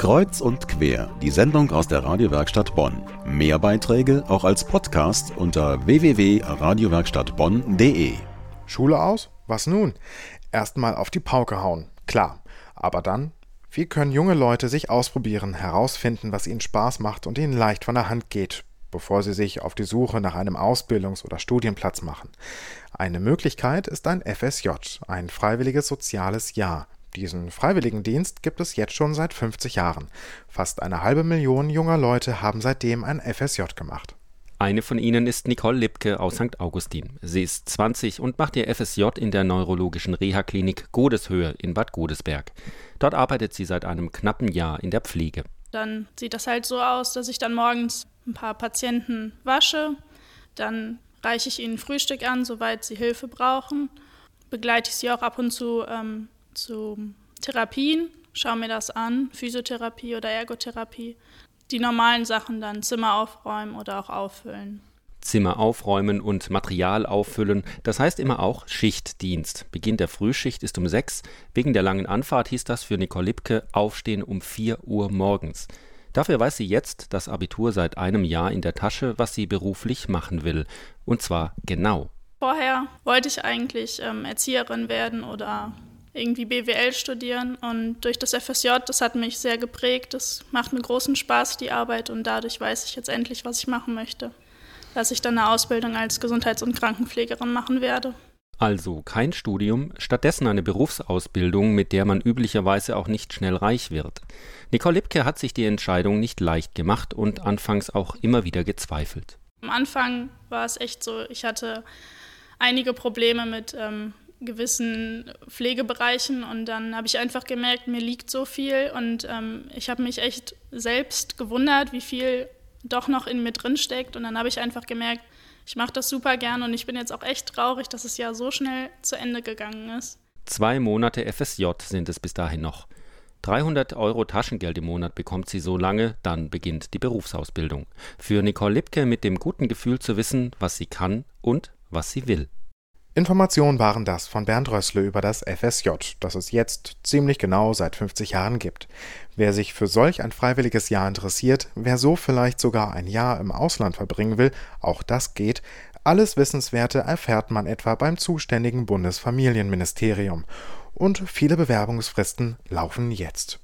Kreuz und quer, die Sendung aus der Radiowerkstatt Bonn. Mehr Beiträge auch als Podcast unter www.radiowerkstattbonn.de. Schule aus? Was nun? Erstmal auf die Pauke hauen, klar. Aber dann, wie können junge Leute sich ausprobieren, herausfinden, was ihnen Spaß macht und ihnen leicht von der Hand geht, bevor sie sich auf die Suche nach einem Ausbildungs- oder Studienplatz machen? Eine Möglichkeit ist ein FSJ, ein freiwilliges soziales Jahr, diesen Freiwilligendienst gibt es jetzt schon seit 50 Jahren. Fast eine halbe Million junger Leute haben seitdem ein FSJ gemacht. Eine von ihnen ist Nicole Lipke aus St. Augustin. Sie ist 20 und macht ihr FSJ in der neurologischen Reha-Klinik Godeshöhe in Bad Godesberg. Dort arbeitet sie seit einem knappen Jahr in der Pflege. Dann sieht das halt so aus, dass ich dann morgens ein paar Patienten wasche, dann reiche ich ihnen Frühstück an, soweit sie Hilfe brauchen, begleite ich sie auch ab und zu ähm, zu Therapien, schaue mir das an, Physiotherapie oder Ergotherapie. Die normalen Sachen dann Zimmer aufräumen oder auch auffüllen. Zimmer aufräumen und Material auffüllen, das heißt immer auch Schichtdienst. Beginn der Frühschicht ist um sechs. Wegen der langen Anfahrt hieß das für Nicole Lipke Aufstehen um vier Uhr morgens. Dafür weiß sie jetzt das Abitur seit einem Jahr in der Tasche, was sie beruflich machen will. Und zwar genau. Vorher wollte ich eigentlich ähm, Erzieherin werden oder irgendwie BWL studieren und durch das FSJ, das hat mich sehr geprägt. Das macht mir großen Spaß, die Arbeit und dadurch weiß ich jetzt endlich, was ich machen möchte. Dass ich dann eine Ausbildung als Gesundheits- und Krankenpflegerin machen werde. Also kein Studium, stattdessen eine Berufsausbildung, mit der man üblicherweise auch nicht schnell reich wird. Nicole Lipke hat sich die Entscheidung nicht leicht gemacht und anfangs auch immer wieder gezweifelt. Am Anfang war es echt so, ich hatte einige Probleme mit ähm, gewissen Pflegebereichen und dann habe ich einfach gemerkt, mir liegt so viel und ähm, ich habe mich echt selbst gewundert, wie viel doch noch in mir drin steckt und dann habe ich einfach gemerkt, ich mache das super gern und ich bin jetzt auch echt traurig, dass es ja so schnell zu Ende gegangen ist. Zwei Monate FSJ sind es bis dahin noch. 300 Euro Taschengeld im Monat bekommt sie so lange, dann beginnt die Berufsausbildung. Für Nicole Lipke mit dem guten Gefühl zu wissen, was sie kann und was sie will. Informationen waren das von Bernd Rössle über das FSJ, das es jetzt ziemlich genau seit 50 Jahren gibt. Wer sich für solch ein freiwilliges Jahr interessiert, wer so vielleicht sogar ein Jahr im Ausland verbringen will, auch das geht. Alles Wissenswerte erfährt man etwa beim zuständigen Bundesfamilienministerium. Und viele Bewerbungsfristen laufen jetzt.